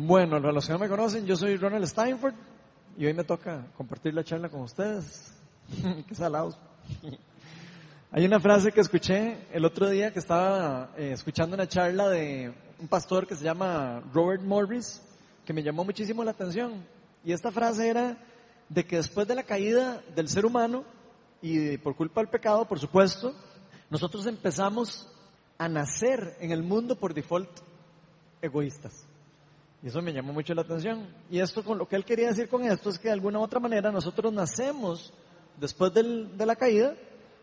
Bueno, los que no me conocen, yo soy Ronald Steinford y hoy me toca compartir la charla con ustedes. Qué salados. Hay una frase que escuché el otro día que estaba eh, escuchando una charla de un pastor que se llama Robert Morris, que me llamó muchísimo la atención. Y esta frase era de que después de la caída del ser humano, y por culpa del pecado, por supuesto, nosotros empezamos a nacer en el mundo por default egoístas. Y eso me llamó mucho la atención. Y esto, con lo que él quería decir con esto, es que de alguna u otra manera nosotros nacemos después de la caída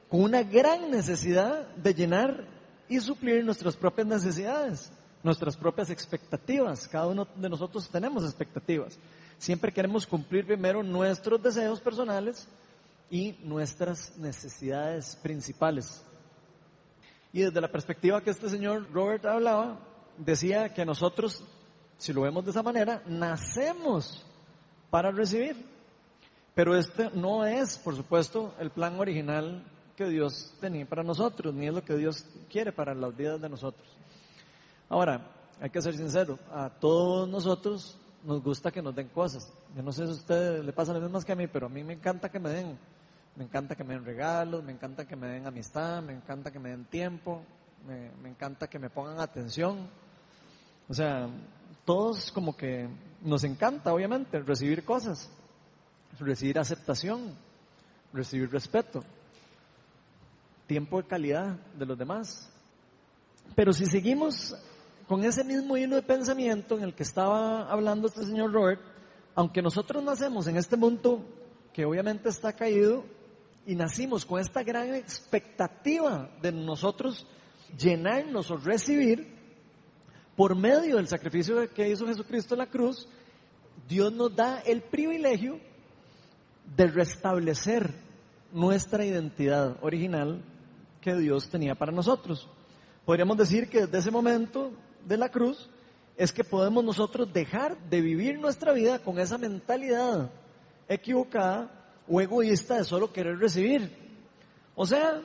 con una gran necesidad de llenar y suplir nuestras propias necesidades, nuestras propias expectativas. Cada uno de nosotros tenemos expectativas. Siempre queremos cumplir primero nuestros deseos personales y nuestras necesidades principales. Y desde la perspectiva que este señor Robert hablaba, decía que nosotros si lo vemos de esa manera, nacemos para recibir. Pero este no es, por supuesto, el plan original que Dios tenía para nosotros, ni es lo que Dios quiere para las vidas de nosotros. Ahora, hay que ser sincero, a todos nosotros nos gusta que nos den cosas. Yo no sé si a ustedes le pasa lo mismo que a mí, pero a mí me encanta que me den. Me encanta que me den regalos, me encanta que me den amistad, me encanta que me den tiempo, me, me encanta que me pongan atención. O sea, todos como que nos encanta, obviamente, recibir cosas, recibir aceptación, recibir respeto, tiempo de calidad de los demás. Pero si seguimos con ese mismo hilo de pensamiento en el que estaba hablando este señor Robert, aunque nosotros nacemos en este mundo que obviamente está caído y nacimos con esta gran expectativa de nosotros llenarnos o recibir, por medio del sacrificio que hizo Jesucristo en la cruz, Dios nos da el privilegio de restablecer nuestra identidad original que Dios tenía para nosotros. Podríamos decir que desde ese momento de la cruz es que podemos nosotros dejar de vivir nuestra vida con esa mentalidad equivocada o egoísta de solo querer recibir. O sea,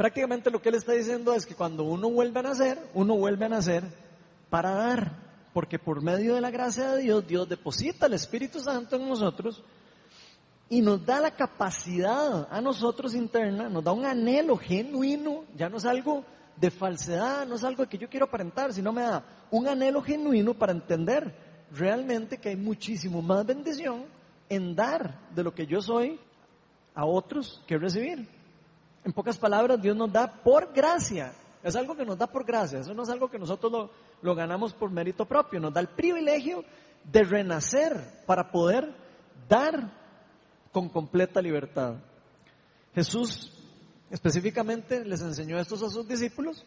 Prácticamente lo que él está diciendo es que cuando uno vuelve a nacer, uno vuelve a nacer para dar, porque por medio de la gracia de Dios, Dios deposita el Espíritu Santo en nosotros y nos da la capacidad a nosotros interna, nos da un anhelo genuino, ya no es algo de falsedad, no es algo que yo quiero aparentar, sino me da un anhelo genuino para entender realmente que hay muchísimo más bendición en dar de lo que yo soy a otros que recibir. En pocas palabras, Dios nos da por gracia. Es algo que nos da por gracia. Eso no es algo que nosotros lo, ganamos por mérito propio. Nos da el privilegio de renacer para poder dar con completa libertad. Jesús específicamente les enseñó esto a sus discípulos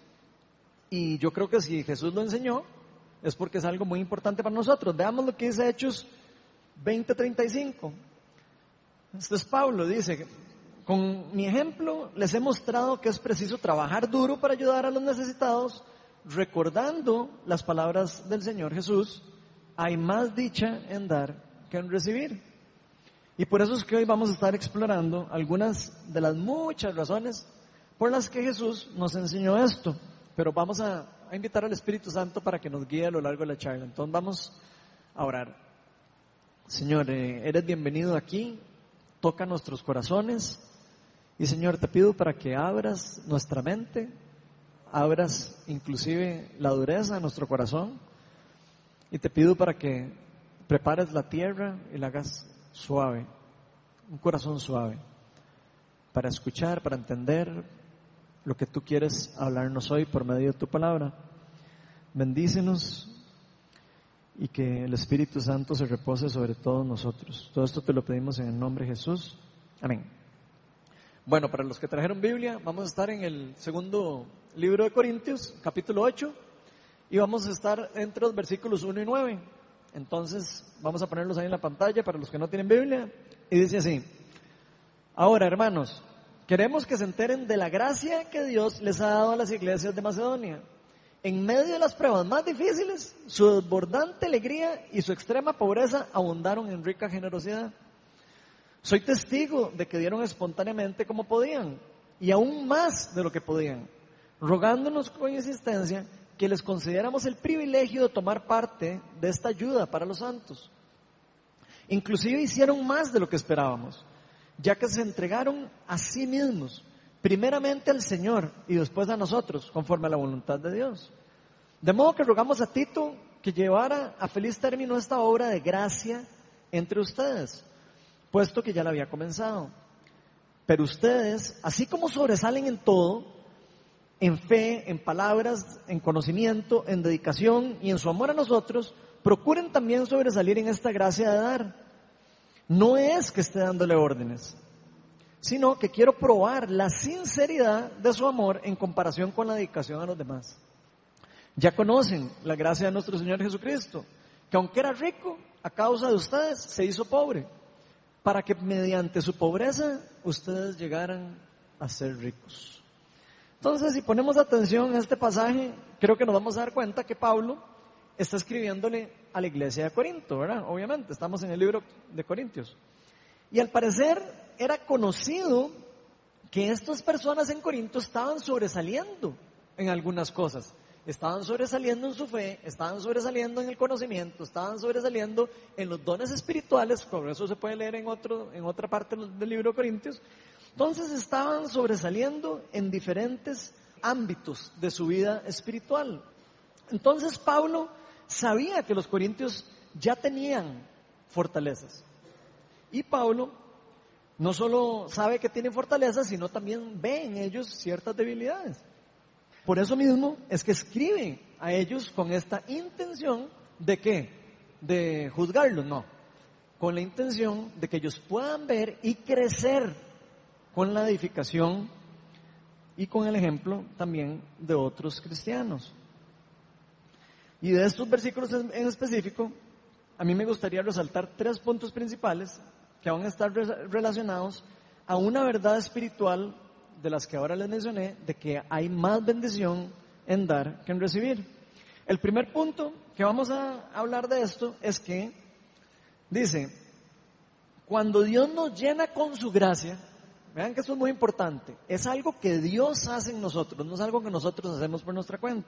y yo creo que si Jesús lo enseñó es porque es algo muy importante para nosotros. Veamos lo que dice Hechos 20:35. Esto es Pablo, dice, con mi ejemplo les he mostrado que es preciso trabajar duro para ayudar a los necesitados, recordando las palabras del Señor Jesús, hay más dicha en dar que en recibir. Y por eso es que hoy vamos a estar explorando algunas de las muchas razones por las que Jesús nos enseñó esto. Pero vamos a, invitar al Espíritu Santo para que nos guíe a lo largo de la charla. Entonces vamos a orar. Señor, eh, eres bienvenido aquí, toca nuestros corazones. Y Señor, te pido para que abras nuestra mente, abras inclusive la dureza de nuestro corazón. Y te pido para que prepares la tierra y la hagas suave, un corazón suave, para escuchar, para entender lo que tú quieres hablarnos hoy por medio de tu palabra. Bendícenos y que el Espíritu Santo se repose sobre todos nosotros. Todo esto te lo pedimos en el nombre de Jesús. Amén. Bueno, para los que trajeron Biblia, vamos a estar en el segundo libro de Corintios, capítulo 8, y vamos a estar entre los versículos 1 y 9. Entonces, vamos a ponerlos ahí en la pantalla para los que no tienen Biblia, y dice así, ahora hermanos, queremos que se enteren de la gracia que Dios les ha dado a las iglesias de Macedonia. En medio de las pruebas más difíciles, su desbordante alegría y su extrema pobreza abundaron en rica generosidad. Soy testigo de que dieron espontáneamente como podían y aún más de lo que podían, rogándonos con insistencia que les concediéramos el privilegio de tomar parte de esta ayuda para los santos. Inclusive hicieron más de lo que esperábamos, ya que se entregaron a sí mismos, primeramente al Señor y después a nosotros, conforme a la voluntad de Dios. De modo que rogamos a Tito que llevara a feliz término esta obra de gracia entre ustedes, puesto que ya la había comenzado. Pero ustedes, así como sobresalen en todo, en fe, en palabras, en conocimiento, en dedicación y en su amor a nosotros, procuren también sobresalir en esta gracia de dar. No es que esté dándole órdenes, sino que quiero probar la sinceridad de su amor en comparación con la dedicación a los demás. Ya conocen la gracia de nuestro Señor Jesucristo, que aunque era rico, a causa de ustedes se hizo pobre, para que mediante su pobreza ustedes llegaran a ser ricos. Entonces, si ponemos atención a este pasaje, creo que nos vamos a dar cuenta que Pablo está escribiéndole a la iglesia de Corinto, ¿verdad? Obviamente, estamos en el libro de Corintios. Y al parecer era conocido que estas personas en Corinto estaban sobresaliendo en algunas cosas. Estaban sobresaliendo en su fe, estaban sobresaliendo en el conocimiento, estaban sobresaliendo en los dones espirituales, por eso se puede leer en, otro, en otra parte del libro de Corintios, entonces estaban sobresaliendo en diferentes ámbitos de su vida espiritual. Entonces Pablo sabía que los corintios ya tenían fortalezas. Y Pablo no solo sabe que tienen fortalezas, sino también ve en ellos ciertas debilidades. Por eso mismo es que escribe a ellos con esta intención de qué? De juzgarlos, no. Con la intención de que ellos puedan ver y crecer con la edificación y con el ejemplo también de otros cristianos. Y de estos versículos en específico, a mí me gustaría resaltar tres puntos principales que van a estar relacionados a una verdad espiritual de las que ahora les mencioné, de que hay más bendición en dar que en recibir. El primer punto que vamos a hablar de esto es que dice, cuando Dios nos llena con su gracia, Vean que eso es muy importante. Es algo que Dios hace en nosotros, no es algo que nosotros hacemos por nuestra cuenta.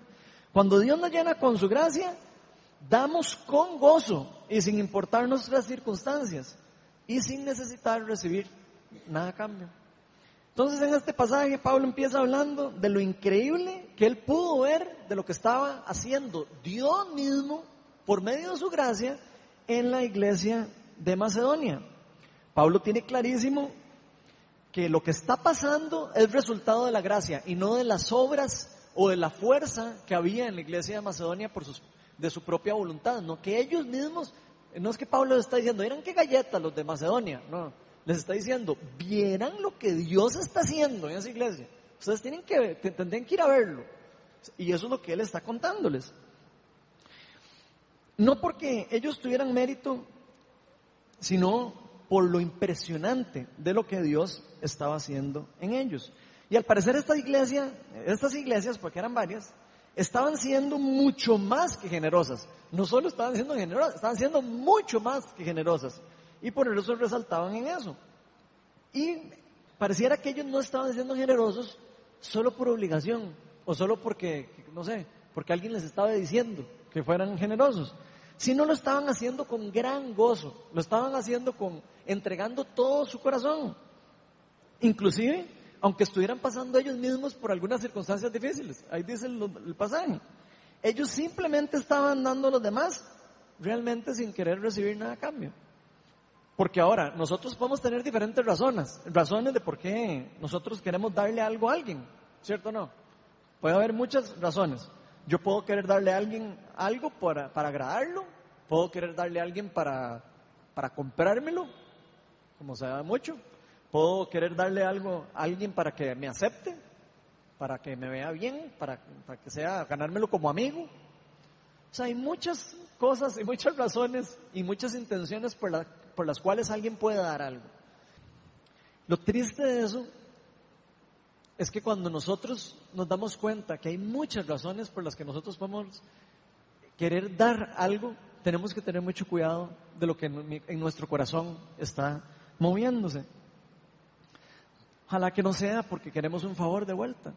Cuando Dios nos llena con su gracia, damos con gozo y sin importar nuestras circunstancias y sin necesitar recibir nada a cambio. Entonces en este pasaje Pablo empieza hablando de lo increíble que él pudo ver de lo que estaba haciendo Dios mismo por medio de su gracia en la iglesia de Macedonia. Pablo tiene clarísimo que lo que está pasando es resultado de la gracia y no de las obras o de la fuerza que había en la iglesia de Macedonia por sus, de su propia voluntad, no que ellos mismos, no es que Pablo está diciendo, eran qué galletas los de Macedonia, no, les está diciendo, vieran lo que Dios está haciendo en esa iglesia, ustedes tienen que, tendrían que ir a verlo, y eso es lo que él está contándoles. No porque ellos tuvieran mérito, sino por lo impresionante de lo que Dios estaba haciendo en ellos. Y al parecer esta iglesia, estas iglesias, porque eran varias, estaban siendo mucho más que generosas. No solo estaban siendo generosas, estaban siendo mucho más que generosas. Y por eso resaltaban en eso. Y pareciera que ellos no estaban siendo generosos solo por obligación, o solo porque, no sé, porque alguien les estaba diciendo que fueran generosos, sino lo estaban haciendo con gran gozo, lo estaban haciendo con entregando todo su corazón. Inclusive, aunque estuvieran pasando ellos mismos por algunas circunstancias difíciles, ahí dice el, pasaje, ellos simplemente estaban dando a los demás realmente sin querer recibir nada a cambio. Porque ahora nosotros podemos tener diferentes razones, razones de por qué nosotros queremos darle algo a alguien, ¿cierto o no? Puede haber muchas razones. Yo puedo querer darle a alguien algo para, para agradarlo, puedo querer darle a alguien para, para comprármelo, como se da mucho, puedo querer darle algo a alguien para que me acepte, para que me vea bien, para, para que sea ganármelo como amigo. O sea, hay muchas cosas y muchas razones y muchas intenciones por, la, por las cuales alguien puede dar algo. Lo triste de eso es que cuando nosotros nos damos cuenta que hay muchas razones por las que nosotros podemos querer dar algo, tenemos que tener mucho cuidado de lo que en nuestro corazón está moviéndose. Ojalá que no sea porque queremos un favor de vuelta.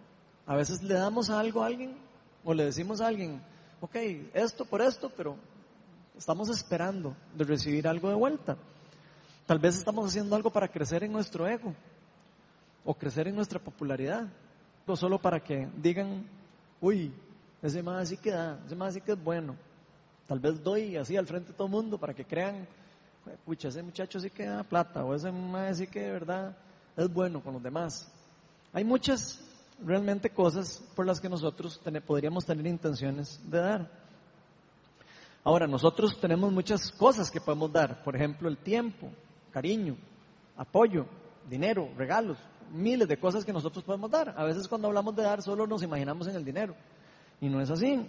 A veces le damos algo a alguien, O le decimos a alguien, ok, esto por esto, pero estamos esperando de recibir algo de vuelta. Tal vez estamos haciendo algo para crecer en nuestro ego o crecer en nuestra popularidad, o solo para que digan, uy, ese más sí que da, ese más sí que es bueno. Tal vez doy así al frente de todo el mundo para que crean, pucha, ese muchacho sí que da plata, o ese más sí que de verdad es bueno con los demás. Hay muchas realmente cosas por las que nosotros podríamos tener intenciones de dar. Ahora, nosotros tenemos muchas cosas que podemos dar, por ejemplo, el tiempo, cariño, apoyo, dinero, regalos, miles de cosas que nosotros podemos dar. A veces cuando hablamos de dar solo nos imaginamos en el dinero y no es así.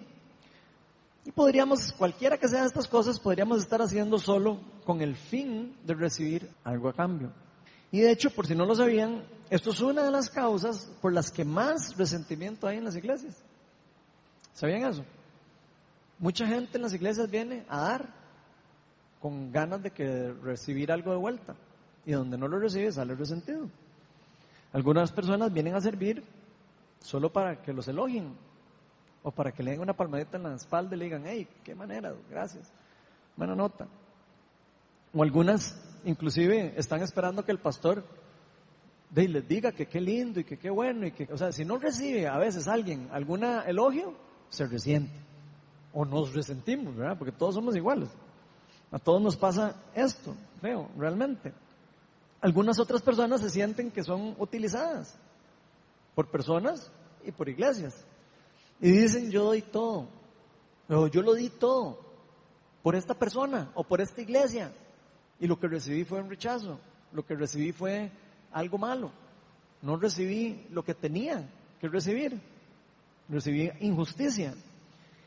Y podríamos, cualquiera que sean estas cosas, podríamos estar haciendo solo con el fin de recibir algo a cambio. Y de hecho, por si no lo sabían, esto es una de las causas por las que más resentimiento hay en las iglesias. ¿Sabían eso? Mucha gente en las iglesias viene a dar con ganas de que recibir algo de vuelta. Y donde no lo recibe sale resentido. Algunas personas vienen a servir solo para que los elogien o para que le den una palmadita en la espalda y le digan, hey, qué manera, gracias, buena nota. O algunas inclusive están esperando que el pastor les diga que qué lindo y que qué bueno y que, o sea, si no recibe a veces alguien alguna elogio, se resiente. O nos resentimos, ¿verdad? Porque todos somos iguales. A todos nos pasa esto, creo, realmente. Algunas otras personas se sienten que son utilizadas por personas y por iglesias. Y dicen, yo doy todo, o yo lo di todo por esta persona o por esta iglesia. Y lo que recibí fue un rechazo, lo que recibí fue algo malo. No recibí lo que tenía que recibir, recibí injusticia.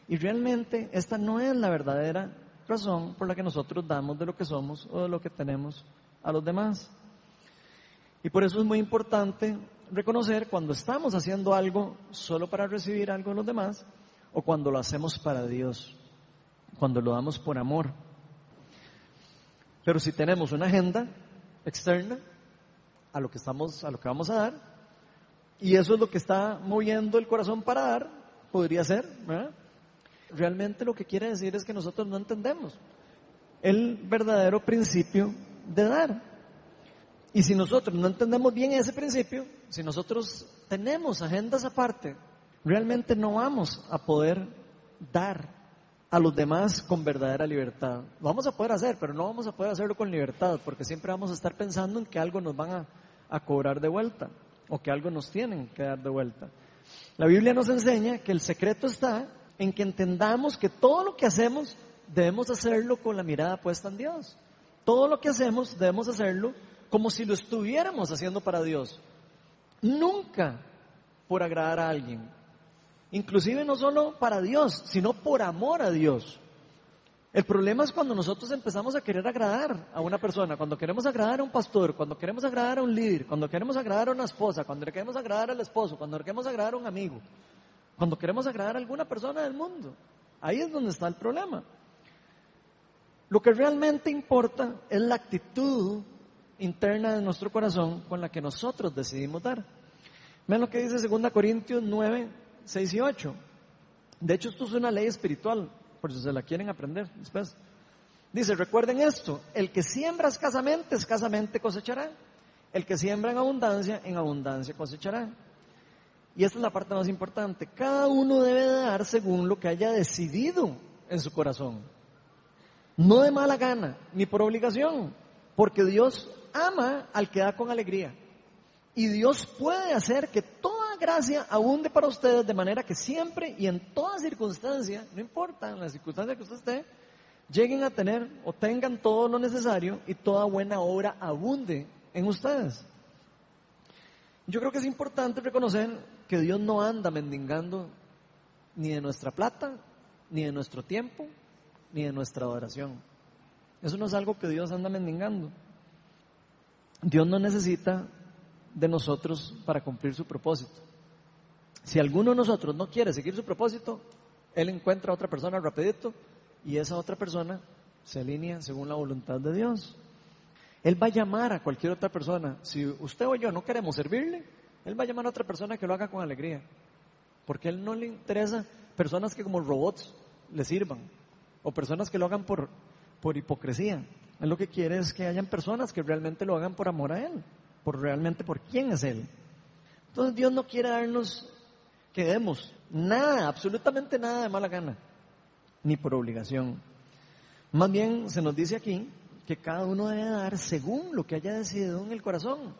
Y realmente esta no es la verdadera razón por la que nosotros damos de lo que somos o de lo que tenemos a los demás. Y por eso es muy importante reconocer cuando estamos haciendo algo solo para recibir algo de los demás o cuando lo hacemos para Dios, cuando lo damos por amor. Pero si tenemos una agenda externa a lo que estamos, a lo que vamos a dar, y eso es lo que está moviendo el corazón para dar, podría ser, Realmente lo que quiere decir es que nosotros no entendemos el verdadero principio de dar. Y si nosotros no entendemos bien ese principio, si nosotros tenemos agendas aparte, realmente no vamos a poder dar a los demás con verdadera libertad. Vamos a poder hacer, pero no vamos a poder hacerlo con libertad, porque siempre vamos a estar pensando en que algo nos van a, a cobrar de vuelta o que algo nos tienen que dar de vuelta. La Biblia nos enseña que el secreto está en que entendamos que todo lo que hacemos debemos hacerlo con la mirada puesta en Dios. Todo lo que hacemos debemos hacerlo como si lo estuviéramos haciendo para Dios. Nunca por agradar a alguien. Inclusive no solo para Dios, sino por amor a Dios. El problema es cuando nosotros empezamos a querer agradar a una persona, cuando queremos agradar a un pastor, cuando queremos agradar a un líder, cuando queremos agradar a una esposa, cuando queremos agradar al esposo, cuando queremos agradar a un amigo, cuando queremos agradar a alguna persona del mundo. Ahí es donde está el problema. Lo que realmente importa es la actitud interna de nuestro corazón con la que nosotros decidimos dar. Vean lo que dice 2 Corintios 9, 6 y 8. De hecho, esto es una ley espiritual, por si se la quieren aprender después. Dice, recuerden esto, el que siembra escasamente, escasamente cosechará. El que siembra en abundancia, en abundancia cosechará. Y esta es la parte más importante. Cada uno debe dar según lo que haya decidido en su corazón. No de mala gana, ni por obligación, porque Dios ama al que da con alegría. Y Dios puede hacer que toda gracia abunde para ustedes de manera que siempre y en toda circunstancia, no importa en la circunstancia que usted esté, lleguen a tener o tengan todo lo necesario y toda buena obra abunde en ustedes. Yo creo que es importante reconocer que Dios no anda mendigando ni de nuestra plata, ni de nuestro tiempo, ni de nuestra adoración. Eso no es algo que Dios anda mendigando. Dios no necesita de nosotros para cumplir su propósito. Si alguno de nosotros no quiere seguir su propósito, Él encuentra a otra persona rapidito y esa otra persona se alinea según la voluntad de Dios. Él va a llamar a cualquier otra persona. Si usted o yo no queremos servirle, Él va a llamar a otra persona que lo haga con alegría. Porque a Él no le interesa personas que como robots le sirvan o personas que lo hagan por, por hipocresía. Él lo que quiere es que hayan personas que realmente lo hagan por amor a Él, por realmente por quién es Él. Entonces Dios no quiere darnos que demos nada, absolutamente nada de mala gana, ni por obligación. Más bien se nos dice aquí que cada uno debe dar según lo que haya decidido en el corazón.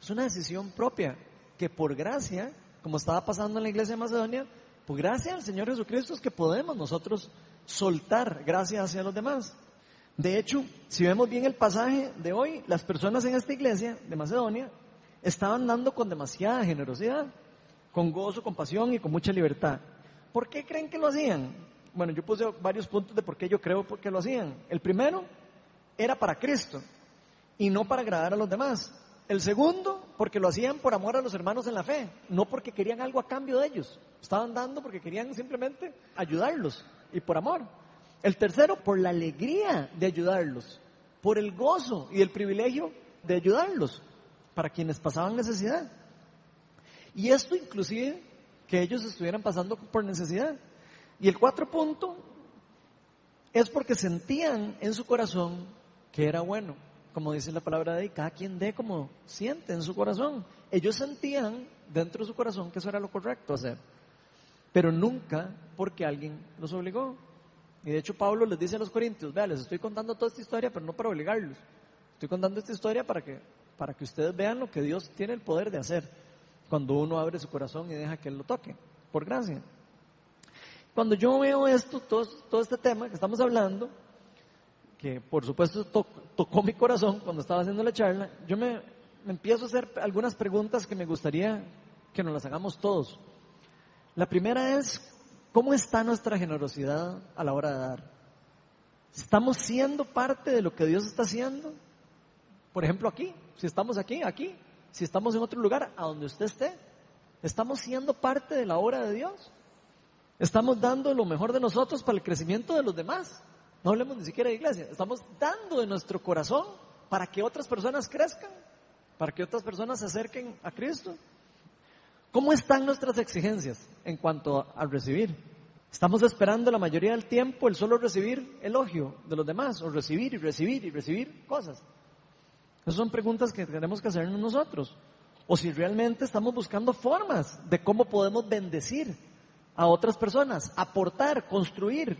Es una decisión propia que por gracia, como estaba pasando en la iglesia de Macedonia, por gracia al Señor Jesucristo es que podemos nosotros soltar gracia hacia los demás. De hecho, si vemos bien el pasaje de hoy, las personas en esta iglesia de Macedonia estaban dando con demasiada generosidad, con gozo, con pasión y con mucha libertad. ¿Por qué creen que lo hacían? Bueno, yo puse varios puntos de por qué yo creo que lo hacían. El primero era para Cristo y no para agradar a los demás. El segundo, porque lo hacían por amor a los hermanos en la fe, no porque querían algo a cambio de ellos. Estaban dando porque querían simplemente ayudarlos y por amor. El tercero, por la alegría de ayudarlos, por el gozo y el privilegio de ayudarlos para quienes pasaban necesidad. Y esto inclusive que ellos estuvieran pasando por necesidad. Y el cuatro punto es porque sentían en su corazón que era bueno como dice la palabra de ahí, cada quien dé como siente en su corazón. Ellos sentían dentro de su corazón que eso era lo correcto hacer, pero nunca porque alguien los obligó. Y de hecho Pablo les dice a los corintios, vean, les estoy contando toda esta historia, pero no para obligarlos. Estoy contando esta historia para que, para que ustedes vean lo que Dios tiene el poder de hacer cuando uno abre su corazón y deja que Él lo toque, por gracia. Cuando yo veo esto, todo, todo este tema que estamos hablando, que por supuesto tocó mi corazón cuando estaba haciendo la charla, yo me, empiezo a hacer algunas preguntas que me gustaría que nos las hagamos todos. La primera es, ¿cómo está nuestra generosidad a la hora de dar? ¿Estamos siendo parte de lo que Dios está haciendo? Por ejemplo, aquí, si estamos aquí, aquí, si estamos en otro lugar, a donde usted esté, ¿estamos siendo parte de la obra de Dios? ¿Estamos dando lo mejor de nosotros para el crecimiento de los demás? No hablemos ni siquiera de iglesia. Estamos dando de nuestro corazón para que otras personas crezcan, para que otras personas se acerquen a Cristo. ¿Cómo están nuestras exigencias en cuanto a recibir? ¿Estamos esperando la mayoría del tiempo el solo recibir elogio de los demás o recibir y recibir y recibir cosas? Esas son preguntas que tenemos que hacernos nosotros. O si realmente estamos buscando formas de cómo podemos bendecir a otras personas, aportar, construir,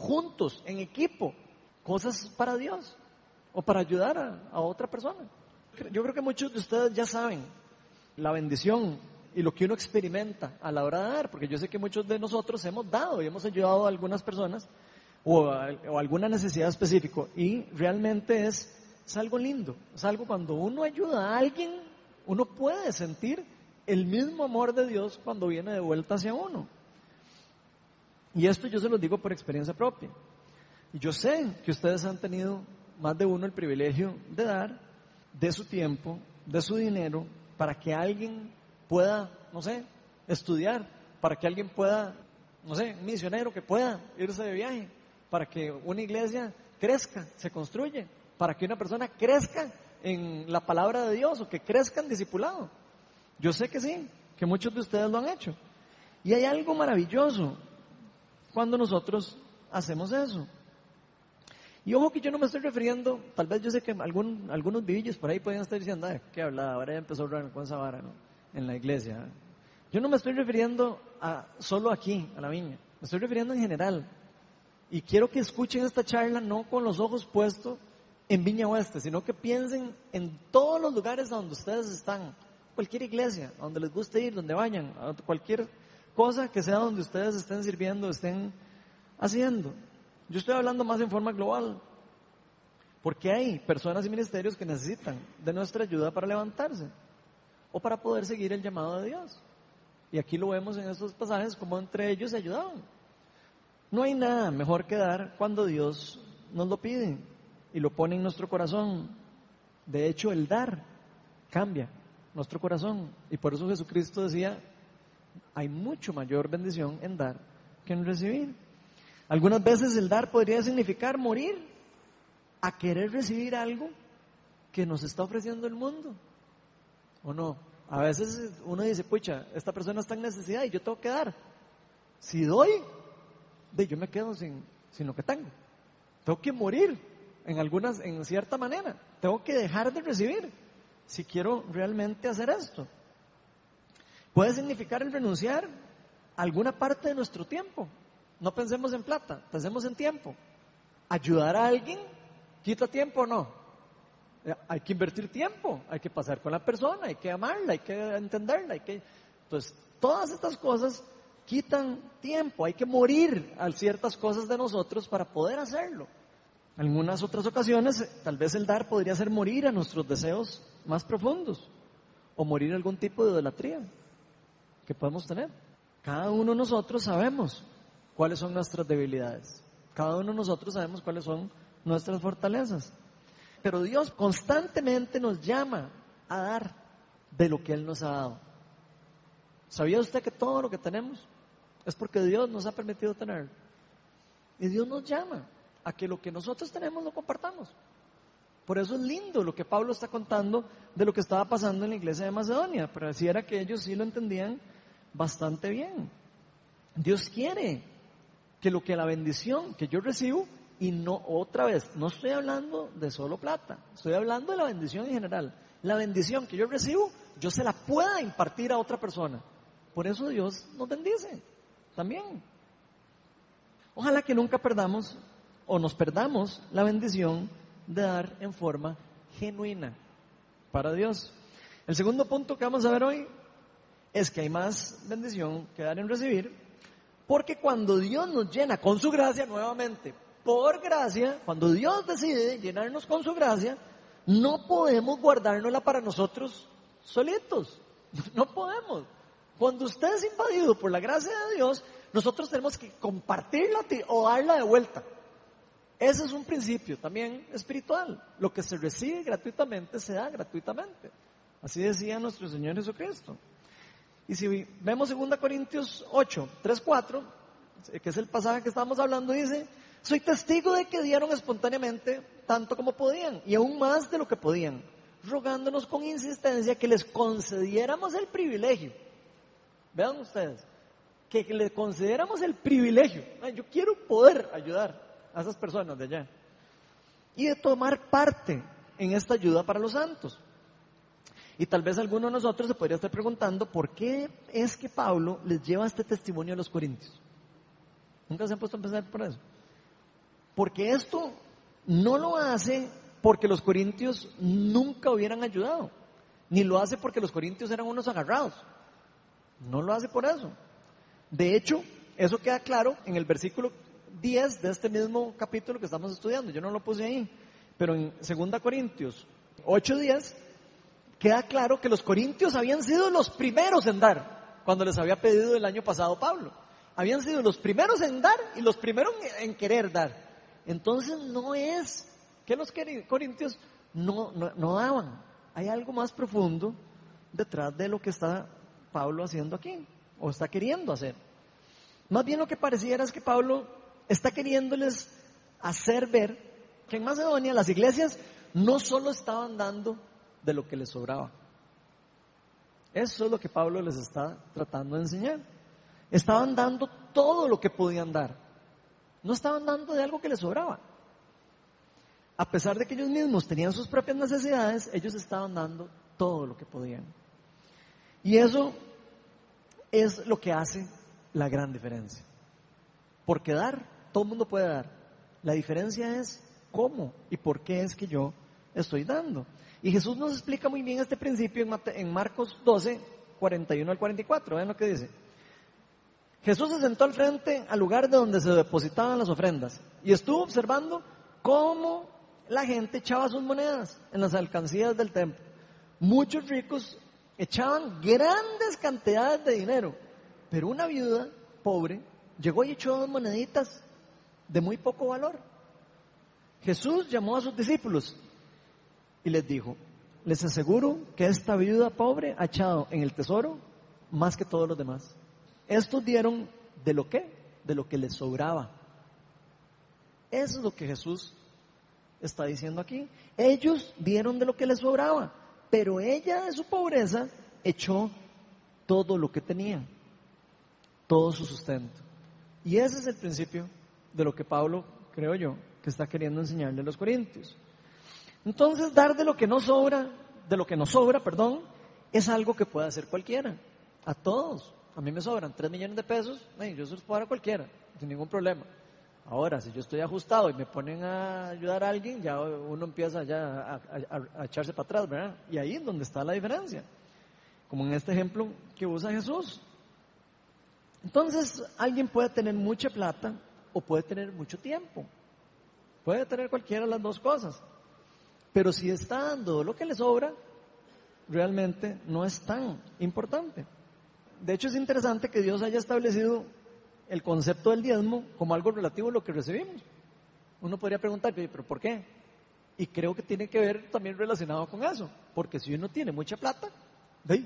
juntos, en equipo, cosas para Dios o para ayudar a, otra persona. Yo creo que muchos de ustedes ya saben la bendición y lo que uno experimenta a la hora de dar, porque yo sé que muchos de nosotros hemos dado y hemos ayudado a algunas personas o, o alguna necesidad específica y realmente es, es algo lindo, es algo cuando uno ayuda a alguien, uno puede sentir el mismo amor de Dios cuando viene de vuelta hacia uno. Y esto yo se lo digo por experiencia propia. Y yo sé que ustedes han tenido más de uno el privilegio de dar de su tiempo, de su dinero, para que alguien pueda, no sé, estudiar, para que alguien pueda, no sé, misionero que pueda irse de viaje, para que una iglesia crezca, se construye, para que una persona crezca en la palabra de Dios o que crezca en discipulado. Yo sé que sí, que muchos de ustedes lo han hecho. Y hay algo maravilloso cuando nosotros hacemos eso. Y ojo que yo no me estoy refiriendo, tal vez yo sé que algún, algunos vivillos por ahí pueden estar diciendo, Ay, ¿qué habla? Ahora ya empezó a hablar con esa vara ¿no? en la iglesia. Yo no me estoy refiriendo a, solo aquí, a la viña, me estoy refiriendo en general. Y quiero que escuchen esta charla no con los ojos puestos en Viña Oeste, sino que piensen en todos los lugares donde ustedes están, cualquier iglesia, donde les guste ir, donde vayan, cualquier cosa que sea donde ustedes estén sirviendo, estén haciendo. Yo estoy hablando más en forma global, porque hay personas y ministerios que necesitan de nuestra ayuda para levantarse o para poder seguir el llamado de Dios. Y aquí lo vemos en estos pasajes como entre ellos se ayudaban. No hay nada mejor que dar cuando Dios nos lo pide y lo pone en nuestro corazón. De hecho, el dar cambia nuestro corazón. Y por eso Jesucristo decía, hay mucho mayor bendición en dar que en recibir. Algunas veces el dar podría significar morir a querer recibir algo que nos está ofreciendo el mundo. ¿O no? A veces uno dice, pucha, esta persona está en necesidad y yo tengo que dar. Si doy, de yo me quedo sin, sin lo que tengo. Tengo que morir en algunas, en cierta manera. Tengo que dejar de recibir si quiero realmente hacer esto. Puede significar el renunciar a alguna parte de nuestro tiempo. No pensemos en plata, pensemos en tiempo. Ayudar a alguien quita tiempo o no. Eh, hay que invertir tiempo, hay que pasar con la persona, hay que amarla, hay que entenderla, hay que... Entonces, todas estas cosas quitan tiempo, hay que morir a ciertas cosas de nosotros para poder hacerlo. En algunas otras ocasiones, tal vez el dar podría ser morir a nuestros deseos más profundos o morir a algún tipo de idolatría que podemos tener. Cada uno de nosotros sabemos cuáles son nuestras debilidades. Cada uno de nosotros sabemos cuáles son nuestras fortalezas. Pero Dios constantemente nos llama a dar de lo que Él nos ha dado. ¿Sabía usted que todo lo que tenemos es porque Dios nos ha permitido tener? Y Dios nos llama a que lo que nosotros tenemos lo compartamos. Por eso es lindo lo que Pablo está contando de lo que estaba pasando en la iglesia de Macedonia. Pareciera que ellos sí lo entendían bastante bien. Dios quiere que lo que la bendición que yo recibo, y no otra vez, no estoy hablando de solo plata, estoy hablando de la bendición en general. La bendición que yo recibo, yo se la pueda impartir a otra persona. Por eso Dios nos bendice también. Ojalá que nunca perdamos o nos perdamos la bendición dar en forma genuina para Dios. El segundo punto que vamos a ver hoy es que hay más bendición que dar en recibir, porque cuando Dios nos llena con su gracia, nuevamente, por gracia, cuando Dios decide llenarnos con su gracia, no podemos guardárnosla para nosotros solitos. No podemos. Cuando usted es invadido por la gracia de Dios, nosotros tenemos que compartirla o darla de vuelta. Ese es un principio también espiritual. Lo que se recibe gratuitamente se da gratuitamente. Así decía nuestro Señor Jesucristo. Y si vemos 2 Corintios 8, 3, 4, que es el pasaje que estamos hablando, dice, soy testigo de que dieron espontáneamente tanto como podían y aún más de lo que podían, rogándonos con insistencia que les concediéramos el privilegio. Vean ustedes, que les concediéramos el privilegio. Yo quiero poder ayudar a esas personas de allá y de tomar parte en esta ayuda para los santos. Y tal vez alguno de nosotros se podría estar preguntando por qué es que Pablo les lleva este testimonio a los corintios. ¿Nunca se han puesto a pensar por eso? Porque esto no lo hace porque los corintios nunca hubieran ayudado, ni lo hace porque los corintios eran unos agarrados. No lo hace por eso. De hecho, eso queda claro en el versículo 10 de este mismo capítulo que estamos estudiando. Yo no lo puse ahí, pero en 2 Corintios 8:10 queda claro que los corintios habían sido los primeros en dar, cuando les había pedido el año pasado Pablo. Habían sido los primeros en dar y los primeros en querer dar. Entonces no es que los corintios no, no, daban. Hay algo más profundo detrás de lo que está Pablo haciendo aquí, o está queriendo hacer. Más bien lo que pareciera es que Pablo está queriéndoles hacer ver que en Macedonia las iglesias no solo estaban dando de lo que les sobraba. Eso es lo que Pablo les está tratando de enseñar. Estaban dando todo lo que podían dar. No estaban dando de algo que les sobraba. A pesar de que ellos mismos tenían sus propias necesidades, ellos estaban dando todo lo que podían. Y eso es lo que hace la gran diferencia. Porque dar, todo el mundo puede dar. La diferencia es cómo y por qué es que yo estoy dando. Y Jesús nos explica muy bien este principio en Marcos 12, 41 al 44. Vean lo que dice. Jesús se sentó al frente al lugar de donde se depositaban las ofrendas y estuvo observando cómo la gente echaba sus monedas en las alcancías del templo. Muchos ricos echaban grandes cantidades de dinero, pero una viuda pobre llegó y echó dos moneditas de muy poco valor. Jesús llamó a sus discípulos y les dijo, les aseguro que esta viuda pobre ha echado en el tesoro más que todos los demás. Estos dieron de lo que, de lo que les sobraba. Eso es lo que Jesús está diciendo aquí. Ellos dieron de lo que les sobraba, pero ella de su pobreza echó todo lo que tenía, todo su sustento. Y ese es el principio de lo que Pablo, creo yo, que está queriendo enseñarle a los corintios. Entonces, dar de lo que no sobra, de lo que nos sobra, perdón, es algo que puede hacer cualquiera, a todos. A mí me sobran 3 millones de pesos, yo se los puedo dar a cualquiera, sin ningún problema. Ahora, si yo estoy ajustado y me ponen a ayudar a alguien, ya uno empieza ya a, echarse para atrás, ¿verdad? Y ahí es donde está la diferencia. Como en este ejemplo que usa Jesús. Entonces, alguien puede tener mucha plata o puede tener mucho tiempo. Puede tener cualquiera de las dos cosas. Pero si está dando lo que le sobra, realmente no es tan importante. De hecho, es interesante que Dios haya establecido el concepto del diezmo como algo relativo a lo que recibimos. Uno podría preguntar, pero ¿por qué? Y creo que tiene que ver también relacionado con eso, porque si uno tiene mucha plata, ¿ve?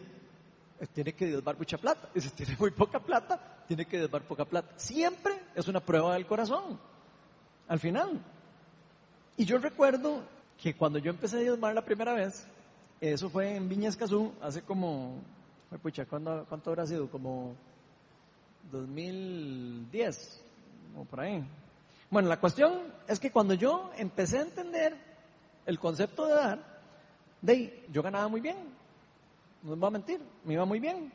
Tiene que diezmar mucha plata. Y si tiene muy poca plata, tiene que diezmar poca plata. Siempre es una prueba del corazón, al final. Y yo recuerdo que cuando yo empecé a diezmar la primera vez, eso fue en Viña Escazú, hace como, pucha, ¿cuánto, ¿cuánto habrá sido? Como 2010, o por ahí. Bueno, la cuestión es que cuando yo empecé a entender el concepto de dar, de yo ganaba muy bien, no voy a mentir, me iba muy bien.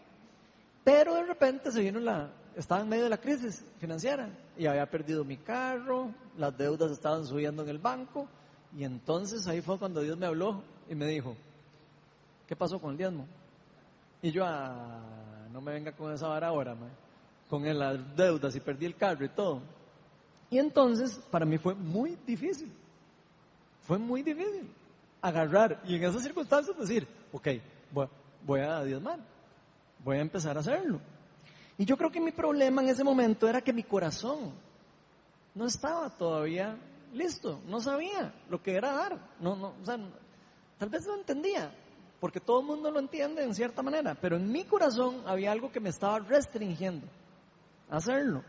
Pero de repente se vino la, estaba en medio de la crisis financiera y había perdido mi carro, las deudas estaban subiendo en el banco y entonces ahí fue cuando Dios me habló y me dijo, ¿qué pasó con el diezmo? Y yo, ah, no me venga con esa vara ahora, con las deudas y perdí el carro y todo. Y entonces para mí fue muy difícil, fue muy difícil agarrar y en esas circunstancias decir, ok, voy, a diezmar, voy a empezar a hacerlo. Y yo creo que mi problema en ese momento era que mi corazón no estaba todavía listo, no sabía lo que era dar, no, no, o sea, tal vez no entendía, porque todo el mundo lo entiende en cierta manera, pero en mi corazón había algo que me estaba restringiendo hacerlo.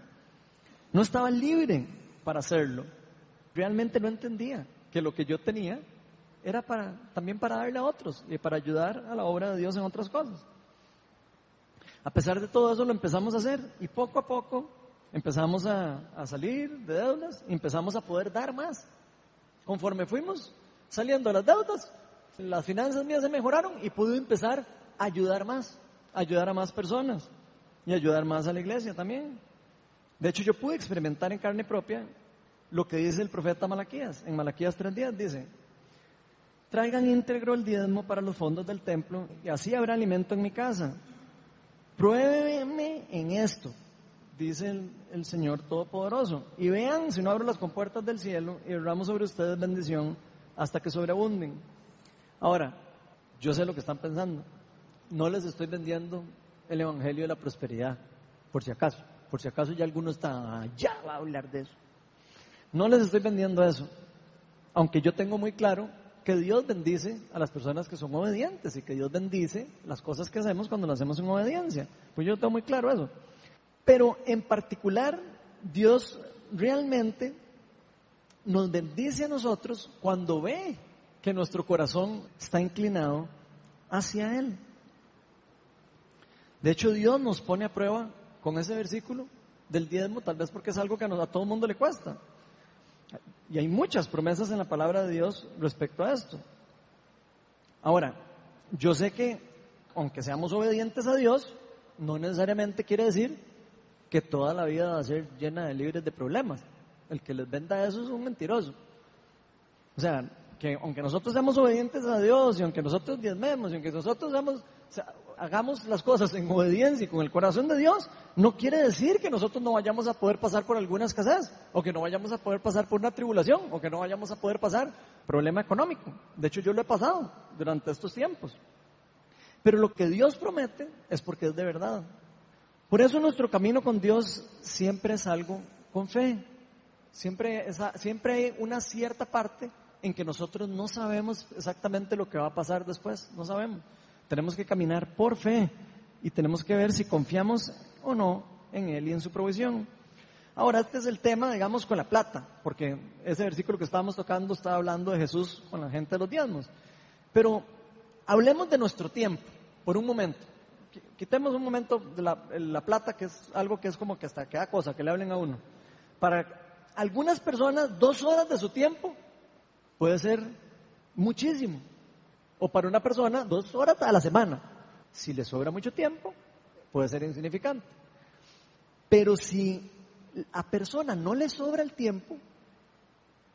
No estaba libre para hacerlo. Realmente no entendía que lo que yo tenía era para, también para darle a otros y para ayudar a la obra de Dios en otras cosas. A pesar de todo eso lo empezamos a hacer y poco a poco empezamos a, a salir de deudas y empezamos a poder dar más. Conforme fuimos saliendo de las deudas, las finanzas mías se mejoraron y pude empezar a ayudar más, ayudar a más personas y ayudar más a la iglesia también. De hecho, yo pude experimentar en carne propia lo que dice el profeta Malaquías. En Malaquías 3.10 dice, traigan íntegro el diezmo para los fondos del templo y así habrá alimento en mi casa. Pruébeme en esto, dice el, Señor Todopoderoso, y vean si no abro las compuertas del cielo y derramo sobre ustedes bendición hasta que sobreabunden. Ahora, yo sé lo que están pensando. No les estoy vendiendo el Evangelio de la Prosperidad, por si acaso. Por si acaso ya alguno está, ya va a hablar de eso. No les estoy vendiendo eso. Aunque yo tengo muy claro que Dios bendice a las personas que son obedientes y que Dios bendice las cosas que hacemos cuando lo hacemos en obediencia. Pues yo tengo muy claro eso. Pero en particular, Dios realmente nos bendice a nosotros cuando ve que nuestro corazón está inclinado hacia Él. De hecho, Dios nos pone a prueba con ese versículo del diezmo, tal vez porque es algo que a, a todo el mundo le cuesta. Y hay muchas promesas en la palabra de Dios respecto a esto. Ahora, yo sé que aunque seamos obedientes a Dios, no necesariamente quiere decir que toda la vida va a ser llena de libres de problemas. El que les venda eso es un mentiroso. O sea, que aunque nosotros seamos obedientes a Dios y aunque nosotros diezmemos y aunque nosotros seamos, hagamos las cosas en obediencia y con el corazón de Dios, no quiere decir que nosotros no vayamos a poder pasar por alguna escasez, o que no vayamos a poder pasar por una tribulación, o que no vayamos a poder pasar problema económico. De hecho, yo lo he pasado durante estos tiempos. Pero lo que Dios promete es porque es de verdad. Por eso nuestro camino con Dios siempre es algo con fe. Siempre, siempre hay una cierta parte en que nosotros no sabemos exactamente lo que va a pasar después, no sabemos. Tenemos que caminar por fe y tenemos que ver si confiamos o no en Él y en su provisión. Ahora, este es el tema, digamos, con la plata, porque ese versículo que estábamos tocando está hablando de Jesús con la gente de los diezmos. Pero hablemos de nuestro tiempo, por un momento. quitemos un momento de la, la, plata, que es algo que es como que hasta queda cosa, que le hablen a uno. Para algunas personas, dos horas de su tiempo puede ser muchísimo. O para una persona, dos horas a la semana. Si le sobra mucho tiempo, puede ser insignificante. Pero si a persona no le sobra el tiempo,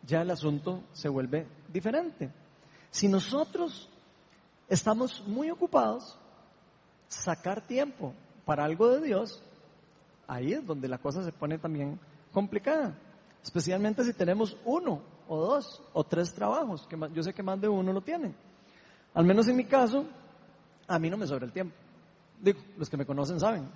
ya el asunto se vuelve diferente. Si nosotros estamos muy ocupados, sacar tiempo para algo de Dios, ahí es donde la cosa se pone también complicada. Especialmente si tenemos uno o dos o tres trabajos, que yo sé que más de uno lo tienen. Al menos en mi caso, a mí no me sobra el tiempo. Digo, los que me conocen saben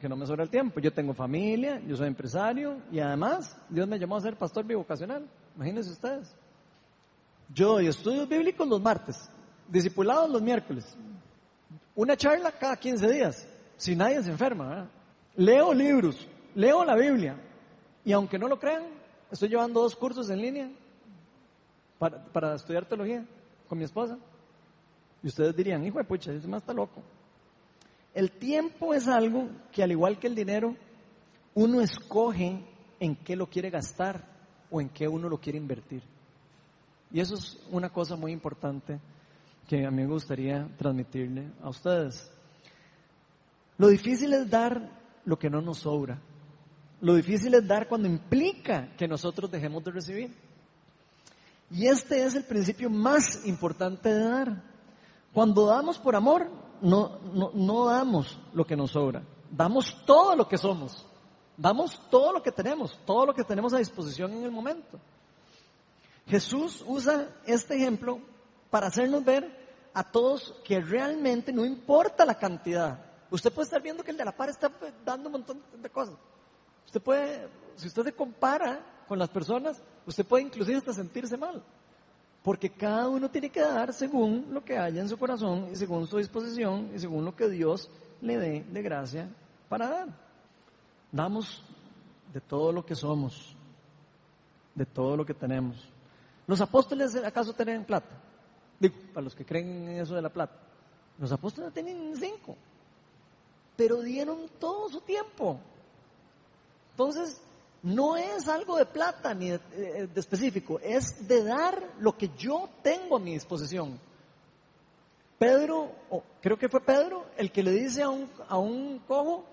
que no me sobra el tiempo. Yo tengo familia, yo soy empresario y además Dios me llamó a ser pastor bivocacional. Imagínense ustedes. Yo doy estudios bíblicos los martes, discipulados los miércoles, una charla cada 15 días, si nadie se enferma. Leo libros, leo la Biblia y aunque no lo crean, estoy llevando dos cursos en línea para, para estudiar teología con mi esposa. Y ustedes dirían, hijo de pucha, ese más está loco. El tiempo es algo que al igual que el dinero, uno escoge en qué lo quiere gastar o en qué uno lo quiere invertir. Y eso es una cosa muy importante que a mí me gustaría transmitirle a ustedes. Lo difícil es dar lo que no nos sobra. Lo difícil es dar cuando implica que nosotros dejemos de recibir. Y este es el principio más importante de dar. Cuando damos por amor, no, no, no damos lo que nos sobra. Damos todo lo que somos. Damos todo lo que tenemos, todo lo que tenemos a disposición en el momento. Jesús usa este ejemplo para hacernos ver a todos que realmente no importa la cantidad. Usted puede estar viendo que el de la par está dando un montón de cosas. Usted puede, si usted se compara con las personas, usted puede inclusive hasta sentirse mal. Porque cada uno tiene que dar según lo que haya en su corazón y según su disposición y según lo que Dios le dé de gracia para dar. Damos de todo lo que somos, de todo lo que tenemos. ¿Los apóstoles acaso tenían plata? Digo, para los que creen en eso de la plata. Los apóstoles tenían cinco, pero dieron todo su tiempo. Entonces, no es algo de plata ni de, eh, específico, es de dar lo que yo tengo a mi disposición. Pedro, creo que fue Pedro, el que le dice a un, a un cojo,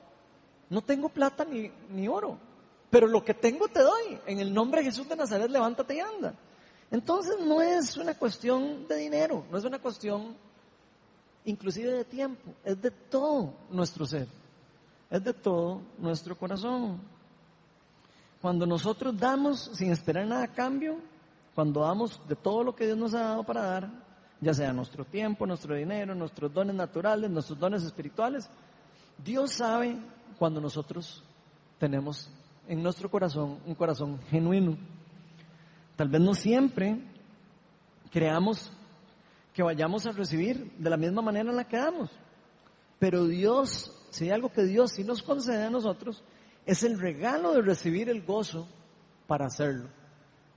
no tengo plata ni, ni oro, pero lo que tengo te doy. En el nombre de Jesús de Nazaret, levántate y anda. Entonces no es una cuestión de dinero, no es una cuestión inclusive de tiempo, es de todo nuestro ser, es de todo nuestro corazón. Cuando nosotros damos sin esperar nada a cambio, cuando damos de todo lo que Dios nos ha dado para dar, ya sea nuestro tiempo, nuestro dinero, nuestros dones naturales, nuestros dones espirituales, Dios sabe cuando nosotros tenemos en nuestro corazón un corazón genuino. Tal vez no siempre creamos que vayamos a recibir de la misma manera en la que damos. Pero Dios, si hay algo que Dios sí nos concede a nosotros, es el regalo de recibir el gozo para hacerlo.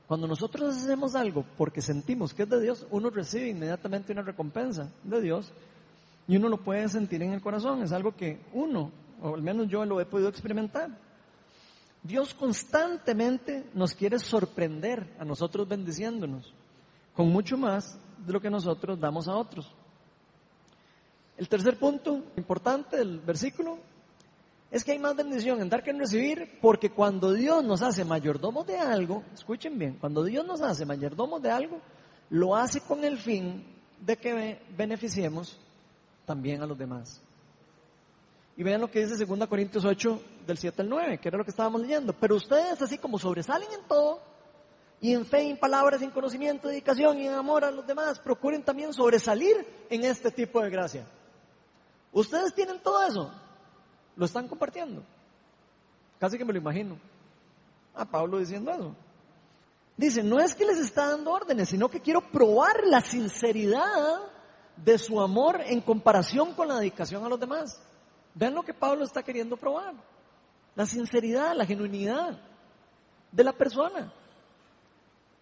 Cuando nosotros hacemos algo porque sentimos que es de Dios, uno recibe inmediatamente una recompensa de Dios y uno lo puede sentir en el corazón. Es algo que uno, o al menos yo lo he podido experimentar. Dios constantemente nos quiere sorprender a nosotros bendiciéndonos con mucho más de lo que nosotros damos a otros. El tercer punto importante del versículo es que hay más bendición en dar que en recibir, porque cuando Dios nos hace mayordomos de algo, escuchen bien, cuando Dios nos hace mayordomos de algo, lo hace con el fin de que beneficiemos también a los demás. Y vean lo que dice 2 Corintios 8, del 7 al 9, que era lo que estábamos leyendo. Pero ustedes, así como sobresalen en todo, y en fe, en palabras, en conocimiento, dedicación y en amor a los demás, procuren también sobresalir en este tipo de gracia. Ustedes tienen todo eso, lo están compartiendo. Casi que me lo imagino. A Pablo diciendo eso. Dice, no es que les está dando órdenes, sino que quiero probar la sinceridad de su amor en comparación con la dedicación a los demás. Vean lo que Pablo está queriendo probar. La sinceridad, la genuinidad de la persona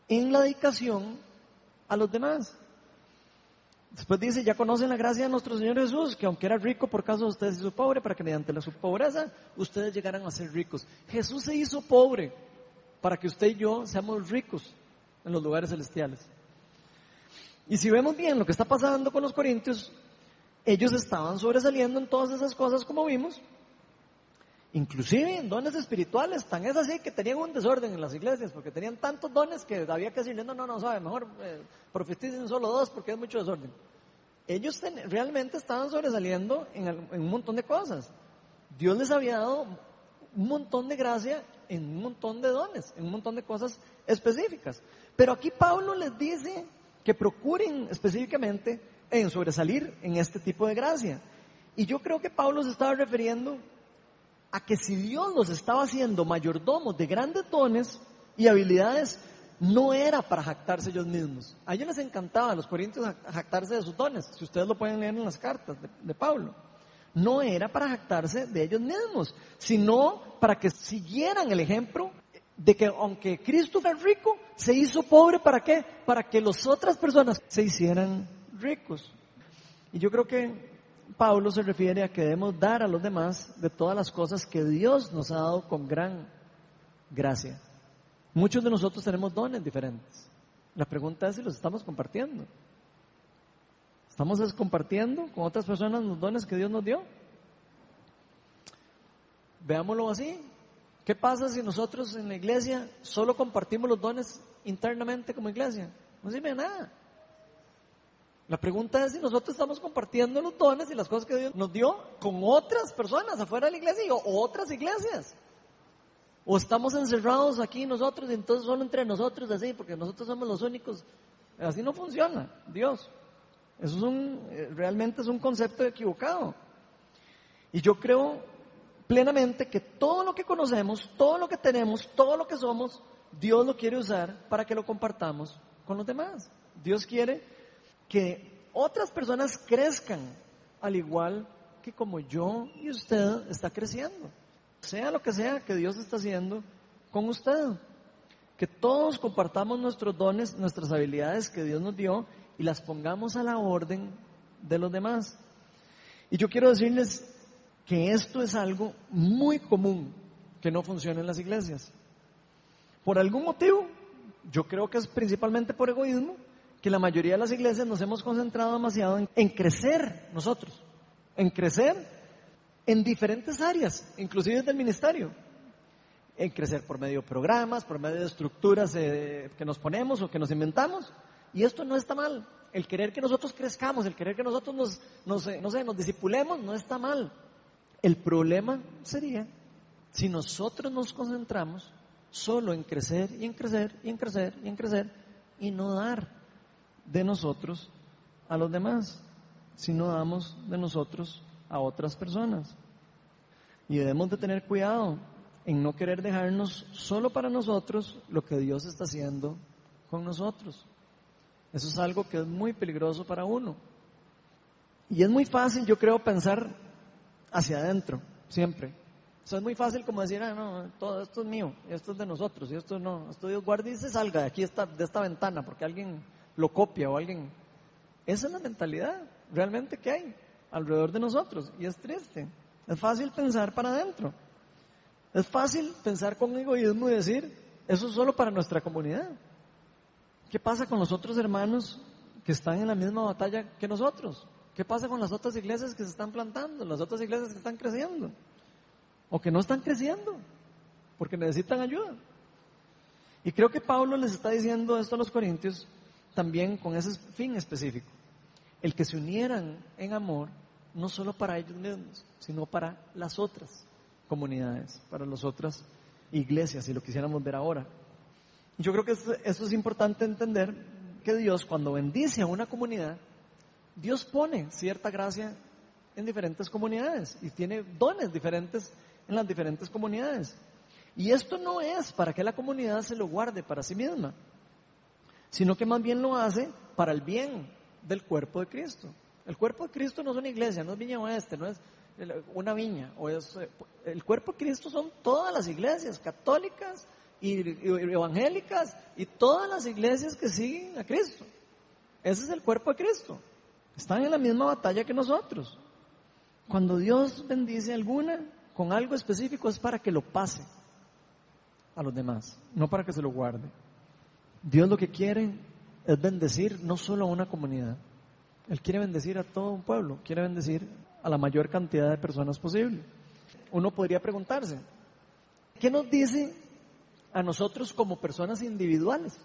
en la dedicación a los demás. Después dice, ya conocen la gracia de nuestro Señor Jesús, que aunque era rico por causa de ustedes hizo pobre, para que mediante la su pobreza ustedes llegaran a ser ricos. Jesús se hizo pobre para que usted y yo seamos ricos en los lugares celestiales. Y si vemos bien lo que está pasando con los corintios, ellos estaban sobresaliendo en todas esas cosas como vimos, inclusive en dones espirituales, tan es así que tenían un desorden en las iglesias, porque tenían tantos dones que había que decirle, no, no, no, sabe, mejor eh, profeticen solo dos porque es mucho desorden. Ellos realmente estaban sobresaliendo en, en un montón de cosas. Dios les había dado un montón de gracia en un montón de dones, en un montón de cosas específicas. Pero aquí Pablo les dice que procuren específicamente en sobresalir en este tipo de gracia. Y yo creo que Pablo se estaba refiriendo a que si Dios los estaba haciendo mayordomos de grandes dones y habilidades, no era para jactarse ellos mismos. A ellos les encantaba a los corintios jactarse de sus dones, si ustedes lo pueden leer en las cartas de, Pablo. No era para jactarse de ellos mismos, sino para que siguieran el ejemplo de que aunque Cristo era rico, se hizo pobre para qué? Para que las otras personas se hicieran ricos. Y yo creo que Pablo se refiere a que debemos dar a los demás de todas las cosas que Dios nos ha dado con gran gracia. Muchos de nosotros tenemos dones diferentes. La pregunta es si los estamos compartiendo. ¿Estamos compartiendo con otras personas los dones que Dios nos dio? Veámoslo así. ¿Qué pasa si nosotros en la iglesia solo compartimos los dones internamente como iglesia? No sirve nada. La pregunta es si nosotros estamos compartiendo los dones y las cosas que Dios nos dio con otras personas afuera de la iglesia o otras iglesias. O estamos encerrados aquí nosotros y entonces solo entre nosotros así, porque nosotros somos los únicos. Así no funciona, Dios. Eso es un, eh, realmente es un concepto equivocado. Y yo creo plenamente que todo lo que conocemos, todo lo que tenemos, todo lo que somos, Dios lo quiere usar para que lo compartamos con los demás. Dios quiere que otras personas crezcan al igual que como yo y usted está creciendo. Sea lo que sea que Dios está haciendo con usted. Que todos compartamos nuestros dones, nuestras habilidades que Dios nos dio y las pongamos a la orden de los demás. Y yo quiero decirles que esto es algo muy común que no funciona en las iglesias. Por algún motivo, yo creo que es principalmente por egoísmo, que la mayoría de las iglesias nos hemos concentrado demasiado en, crecer nosotros, en crecer en diferentes áreas, inclusive del ministerio, en crecer por medio de programas, por medio de estructuras eh, que nos ponemos o que nos inventamos. Y esto no está mal. El querer que nosotros crezcamos, el querer que nosotros nos, nos, no sé, nos disipulemos, no está mal. El problema sería si nosotros nos concentramos solo en crecer y en crecer y en crecer y en crecer y no dar de nosotros a los demás, si no damos de nosotros a otras personas. Y debemos de tener cuidado en no querer dejarnos solo para nosotros lo que Dios está haciendo con nosotros. Eso es algo que es muy peligroso para uno. Y es muy fácil, yo creo, pensar hacia adentro, siempre. Eso es muy fácil como decir, ah, no, todo esto es mío, esto es de nosotros, y esto no, esto Dios guarde y se salga de aquí, esta, de esta ventana, porque alguien lo copia o alguien. Esa es la mentalidad realmente que hay alrededor de nosotros y es triste. Es fácil pensar para adentro. Es fácil pensar con egoísmo y decir, eso es solo para nuestra comunidad. ¿Qué pasa con los otros hermanos que están en la misma batalla que nosotros? ¿Qué pasa con las otras iglesias que se están plantando, las otras iglesias que están creciendo? O que no están creciendo, porque necesitan ayuda. Y creo que Pablo les está diciendo esto a los corintios también con ese fin específico. El que se unieran en amor, no solo para ellos mismos, sino para las otras comunidades, para las otras iglesias, si lo quisiéramos ver ahora. Yo creo que eso, es importante entender que Dios cuando bendice a una comunidad, Dios pone cierta gracia en diferentes comunidades y tiene dones diferentes en las diferentes comunidades. Y esto no es para que la comunidad se lo guarde para sí misma, sino que más bien lo hace para el bien del cuerpo de Cristo. El cuerpo de Cristo no es una iglesia, no es Viña Oeste, no es una viña. O es, el cuerpo de Cristo son todas las iglesias católicas y evangélicas y todas las iglesias que siguen a Cristo. Ese es el cuerpo de Cristo. Están en la misma batalla que nosotros. Cuando Dios bendice alguna con algo específico es para que lo pase a los demás, no para que se lo guarde. Dios lo que quiere es bendecir no solo a una comunidad, Él quiere bendecir a todo un pueblo, quiere bendecir a la mayor cantidad de personas posible. Uno podría preguntarse, ¿qué nos dice a nosotros como personas individuales?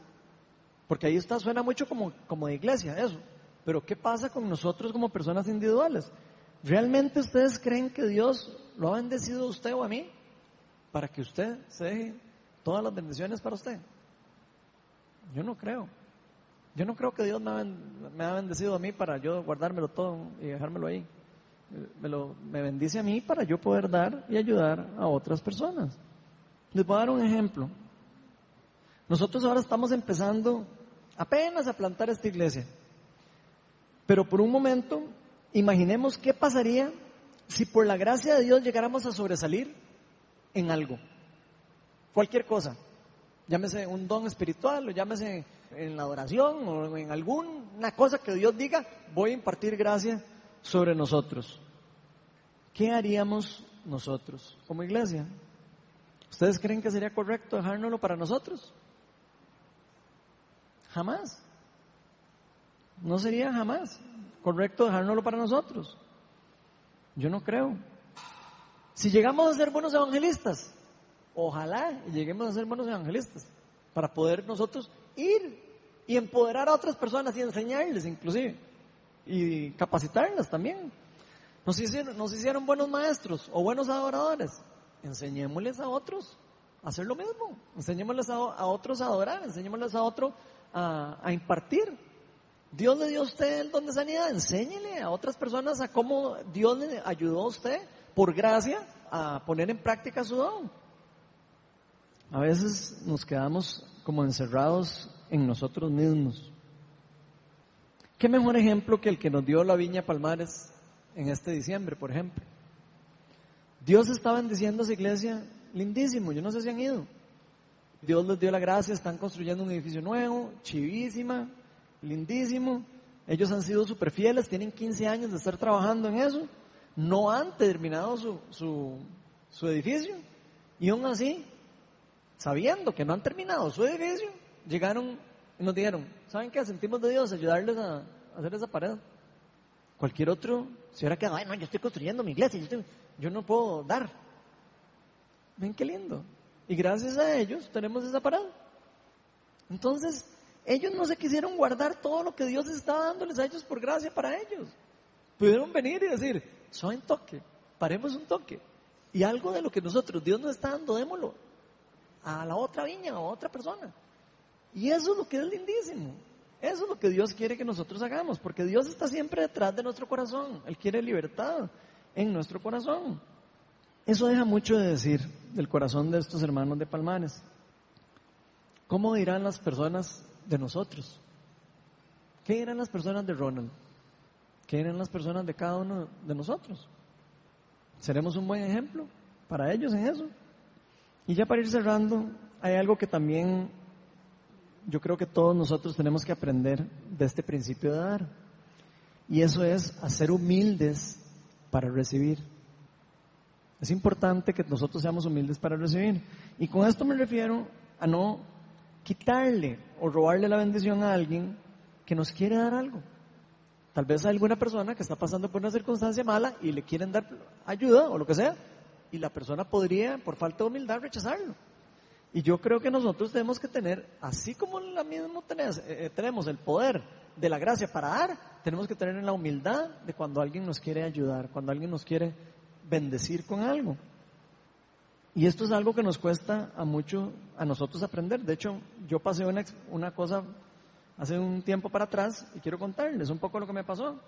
Porque ahí está, suena mucho como, como de iglesia, eso. Pero ¿qué pasa con nosotros como personas individuales? ¿Realmente ustedes creen que Dios lo ha bendecido a usted o a mí para que usted se deje todas las bendiciones para usted? Yo no creo. Yo no creo que Dios me ha, bendecido a mí para yo guardármelo todo y dejármelo ahí. Me, lo, me bendice a mí para yo poder dar y ayudar a otras personas. Les voy a dar un ejemplo. Nosotros ahora estamos empezando apenas a plantar esta iglesia. Pero por un momento, imaginemos qué pasaría si por la gracia de Dios llegáramos a sobresalir en algo. Cualquier cosa. Llámese un don espiritual o llámese en la adoración o en alguna cosa que Dios diga, voy a impartir gracia sobre nosotros. ¿Qué haríamos nosotros como iglesia? ¿Ustedes creen que sería correcto dejárnoslo para nosotros? Jamás. No sería jamás correcto dejárnoslo para nosotros. Yo no creo. Si llegamos a ser buenos evangelistas, ojalá lleguemos a ser buenos evangelistas para poder nosotros ir y empoderar a otras personas y enseñarles inclusive y capacitarlas también. Nos hicieron, nos hicieron buenos maestros o buenos adoradores. Enseñémosles a otros a hacer lo mismo. Enseñémosles a, otros a adorar, enseñémosles a otros a, a, impartir. Dios le dio a usted el don de sanidad, enséñele a otras personas a cómo Dios le ayudó a usted, por gracia, a poner en práctica su don. A veces nos quedamos como encerrados en nosotros mismos. ¿Qué mejor ejemplo que el que nos dio la Viña Palmares en este diciembre, por ejemplo? Dios está bendiciendo a esa iglesia lindísimo, yo no sé si han ido. Dios les dio la gracia, están construyendo un edificio nuevo, chivísima, lindísimo. Ellos han sido súper fieles, tienen 15 años de estar trabajando en eso. No han terminado su, su, su edificio. Y aún así, sabiendo que no han terminado su edificio, llegaron y nos dijeron, ¿saben qué? Sentimos de Dios ayudarles a, hacer esa pared. Cualquier otro se hubiera quedado, ay, no, yo estoy construyendo mi iglesia, yo, no puedo dar. Ven qué lindo. Y gracias a ellos tenemos esa pared. Entonces, ellos no se quisieron guardar todo lo que Dios estaba dándoles a ellos por gracia para ellos. Pudieron venir y decir, soy toque, paremos un toque. Y algo de lo que nosotros, Dios nos está dando, démoslo a la otra viña, a otra persona. Y eso es lo que es lindísimo. Eso es lo que Dios quiere que nosotros hagamos, porque Dios está siempre detrás de nuestro corazón. Él quiere libertad en nuestro corazón. Eso deja mucho de decir del corazón de estos hermanos de Palmares. ¿Cómo dirán las personas de nosotros? ¿Qué dirán las personas de Ronald? ¿Qué dirán las personas de cada uno de nosotros? ¿Seremos un buen ejemplo para ellos en eso? Y ya para ir cerrando, hay algo que también yo creo que todos nosotros tenemos que aprender de este principio de dar. Y eso es hacer humildes para recibir. Es importante que nosotros seamos humildes para recibir. Y con esto me refiero a no quitarle o robarle la bendición a alguien que nos quiere dar algo. Tal vez hay alguna persona que está pasando por una circunstancia mala y le quieren dar ayuda o lo que sea, y la persona podría, por falta de humildad, rechazarlo. Y yo creo que nosotros tenemos que tener, así como la misma tenemos, eh, eh, tenemos el poder de la gracia para dar, tenemos que tener la humildad de cuando alguien nos quiere ayudar, cuando alguien nos quiere bendecir con algo. Y esto es algo que nos cuesta a mucho a nosotros aprender. De hecho, yo pasé una, una cosa hace un tiempo para atrás y quiero contarles un poco lo que me pasó.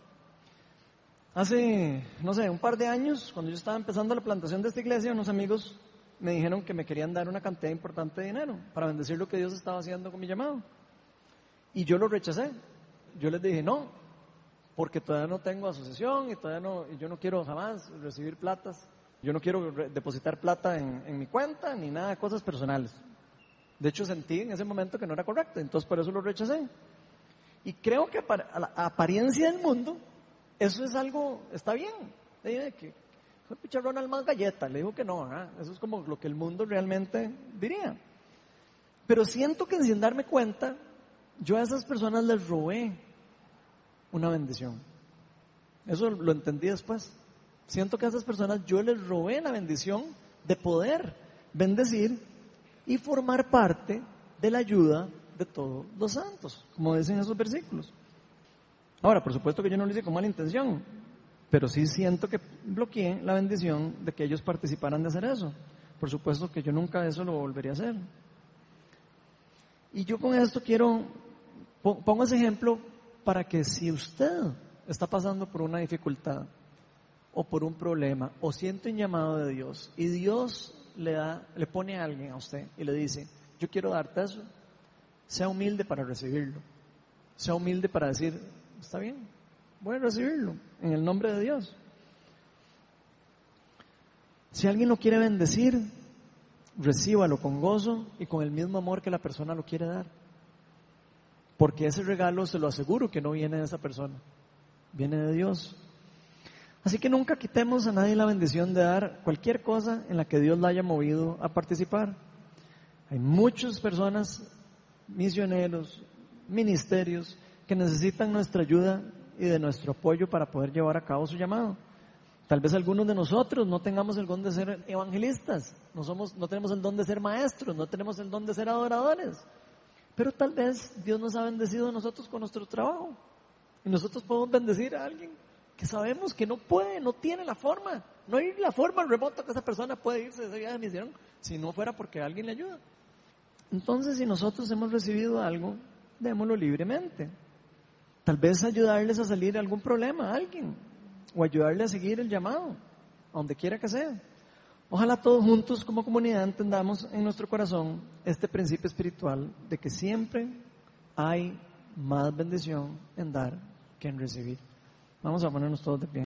Hace, no sé, un par de años, cuando yo estaba empezando la plantación de esta iglesia, unos amigos me dijeron que me querían dar una cantidad importante de dinero para bendecir lo que Dios estaba haciendo con mi llamado. Y yo lo rechacé. Yo les dije, no, porque todavía no tengo asociación y todavía no, yo no quiero jamás recibir platas. Yo no quiero depositar plata en, mi cuenta ni nada cosas personales. De hecho, sentí en ese momento que no era correcto, entonces por eso lo rechacé. Y creo que a la apariencia del mundo, eso es algo, está bien. Que fue picharrón al más galleta, le digo que no, eso es como lo que el mundo realmente diría. Pero siento que sin darme cuenta, yo a esas personas les robé una bendición. Eso lo entendí después. Siento que a esas personas yo les robé la bendición de poder bendecir y formar parte de la ayuda de todos los santos, como dicen esos versículos. Ahora, por supuesto que yo no lo hice con mala intención, pero sí siento que bloqueé la bendición de que ellos participaran de hacer eso. Por supuesto que yo nunca eso lo volvería a hacer. Y yo con esto quiero, pongo ese ejemplo para que si usted está pasando por una dificultad o por un problema o siente un llamado de Dios y Dios le da, le pone a alguien a usted y le dice, yo quiero darte eso, sea humilde para recibirlo. Sea humilde para decir, está bien, voy a recibirlo en el nombre de Dios. Si alguien lo quiere bendecir, recíbalo con gozo y con el mismo amor que la persona lo quiere dar. Porque ese regalo se lo aseguro que no viene de esa persona, viene de Dios. Así que nunca quitemos a nadie la bendición de dar cualquier cosa en la que Dios la haya movido a participar. Hay muchas personas, misioneros, ministerios, que necesitan nuestra ayuda y de nuestro apoyo para poder llevar a cabo su llamado. Tal vez algunos de nosotros no tengamos el don de ser evangelistas, no, somos, no tenemos el don de ser maestros, no tenemos el don de ser adoradores, pero tal vez Dios nos ha bendecido a nosotros con nuestro trabajo y nosotros podemos bendecir a alguien que sabemos que no puede, no tiene la forma, no hay la forma remota que esa persona puede irse de esa vida de misión si no fuera porque alguien le ayuda. Entonces, si nosotros hemos recibido algo, démoslo libremente. Tal vez ayudarles a salir de algún problema a alguien o ayudarle a seguir el llamado, a donde quiera que sea. Ojalá todos juntos como comunidad entendamos en nuestro corazón este principio espiritual de que siempre hay más bendición en dar que en recibir. Vamos a ponernos todos de pie.